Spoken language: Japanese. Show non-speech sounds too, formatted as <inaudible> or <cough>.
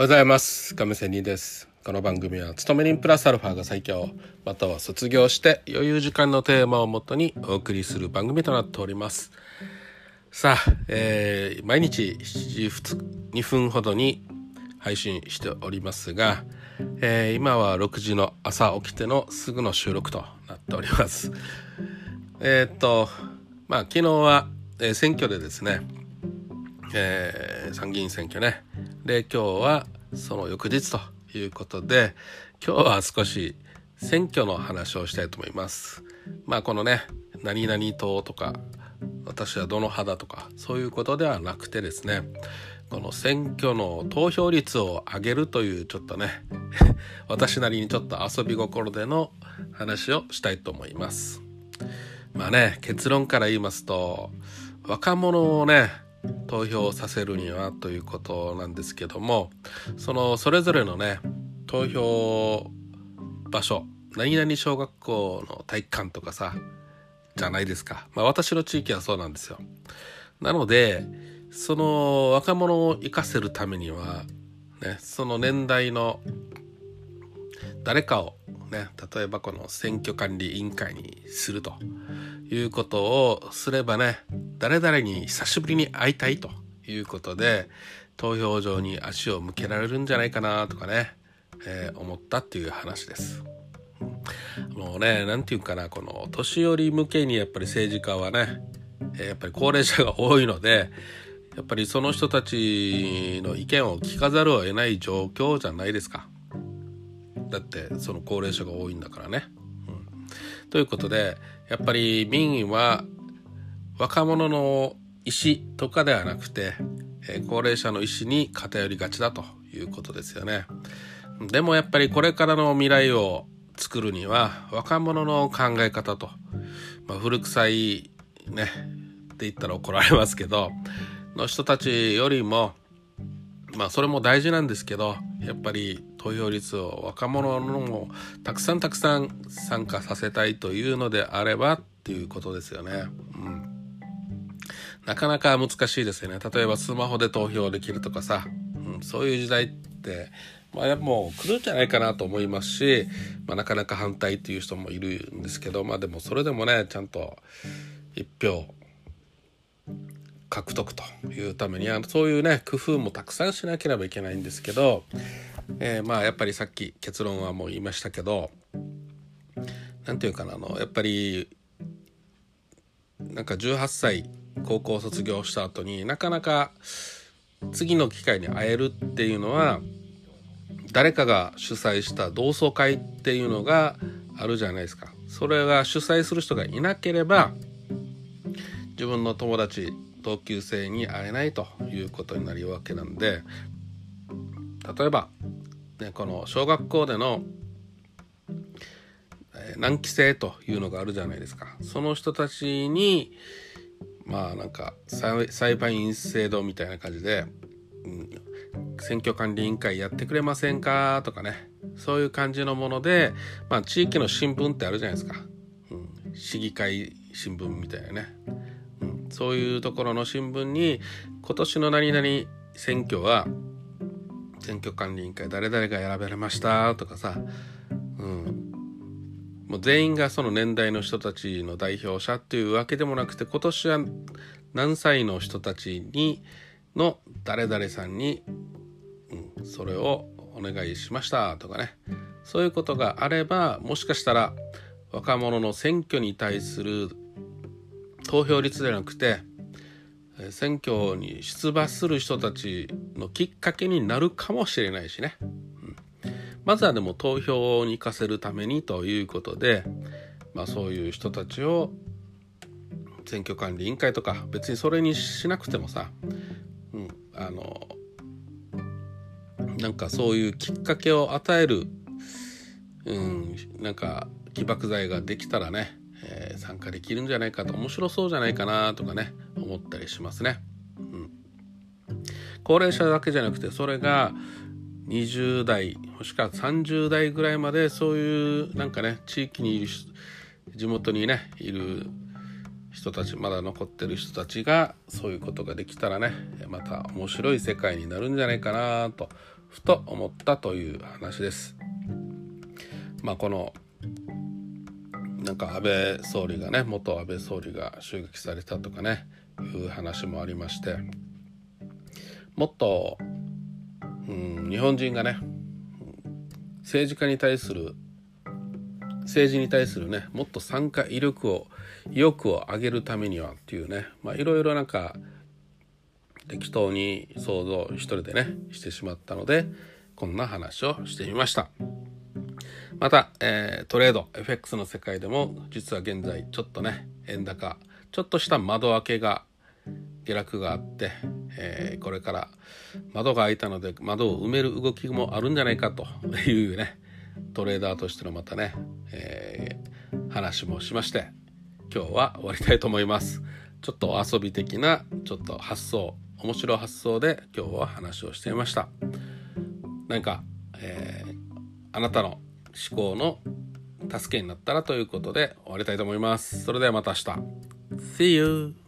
おはようございます。亀仙人ですこの番組は勤め人プラスアルファが最強。または卒業して余裕時間のテーマをもとにお送りする番組となっております。さあ、えー、毎日7時2分ほどに配信しておりますが、えー、今は6時の朝起きてのすぐの収録となっております。えー、っとまあ昨日は、え、選挙でですねえー、参議院選挙ね。で今日はその翌日ということで今日は少し選挙の話をしたいと思います。まあこのね何々党とか私はどの派だとかそういうことではなくてですねこの選挙の投票率を上げるというちょっとね <laughs> 私なりにちょっと遊び心での話をしたいと思います。まあね結論から言いますと若者をね投票させるにはということなんですけどもそのそれぞれのね投票場所何々小学校の体育館とかさじゃないですか。まあ私の地域はそうなんですよ。なのでその若者を生かせるためにはねその年代の誰かをね例えばこの選挙管理委員会にするということをすればね誰々に久しぶりに会いたいということで投票所に足を向けられるんじゃないかなとかね、えー、思ったっていう話です。もうね何て言うかなこの年寄り向けにやっぱり政治家はねやっぱり高齢者が多いのでやっぱりその人たちの意見を聞かざるを得ない状況じゃないですか。だってその高齢者が多いんだからね。うん、ということでやっぱり民意は若者の意思とかではなくて、え高齢者の意思に偏りがちだということですよね。でもやっぱりこれからの未来を作るには若者の考え方と、まあ、古臭いねって言ったら怒られますけどの人たちよりもまあそれも大事なんですけどやっぱり投票率を若者のもたくさんたくさん参加させたいというのであればっていうことですよね。なかなか難しいですよね。例えばスマホで投票できるとかさ、うん、そういう時代って、まあ、もう来るんじゃないかなと思いますし、まあ、なかなか反対っていう人もいるんですけど、まあでもそれでもね、ちゃんと一票獲得というためにはそういうね工夫もたくさんしなければいけないんですけど、えー、まあやっぱりさっき結論はもう言いましたけど何て言うかなあのやっぱりなんか18歳高校卒業した後になかなか次の機会に会えるっていうのは誰かが主催した同窓会っていうのがあるじゃないですか。それが主催する人がいなければ自分の友達同級生に会えないということになるわけなんで例えば、ね、この小学校での何期生というのがあるじゃないですかその人たちにまあなんか裁判員制度みたいな感じで、うん、選挙管理委員会やってくれませんかとかねそういう感じのもので、まあ、地域の新聞ってあるじゃないですか、うん、市議会新聞みたいなね。うんそういうところの新聞に今年の何々選挙は選挙管理委員会誰々が選ばれましたとかさ、もう全員がその年代の人たちの代表者っていうわけでもなくて今年は何歳の人たちにの誰々さんに、うん、それをお願いしましたとかね。そういうことがあればもしかしたら若者の選挙に対する投票率ではなくて選挙に出馬する人たちのきっかけになるかもしれないしね、まずはでも投票に行かせるためにということで、まあ、そういう人たちを選挙管理委員会とか別にそれにしなくてもさ、うん、あのなんかそういうきっかけを与える、うん、なんか起爆剤ができたらねえー、参加できるんじゃないかと面白そうじゃないかなとかね思ったりしますね。うん、高齢者だけじゃなくてそれが20代もしくは30代ぐらいまでそういうなんかね地域にいる地元にねいる人たちまだ残ってる人たちがそういうことができたらねまた面白い世界になるんじゃないかなとふと思ったという話です。まあこのなんか安倍総理がね元安倍総理が襲撃されたとかねいう話もありましてもっと、うん、日本人がね政治家に対する政治に対するねもっと参加意力を意欲を上げるためにはっていうねいろいろなんか適当に想像一人でねしてしまったのでこんな話をしてみました。また、えー、トレード FX の世界でも実は現在ちょっとね円高ちょっとした窓開けが下落があって、えー、これから窓が開いたので窓を埋める動きもあるんじゃないかというねトレーダーとしてのまたね、えー、話もしまして今日は終わりたいと思います。ちょっと遊び的なちょっと発想面白い発想で今日は話をしていました。何か、えー、あなたの思考の助けになったらということで終わりたいと思います。それではまた明日。See you!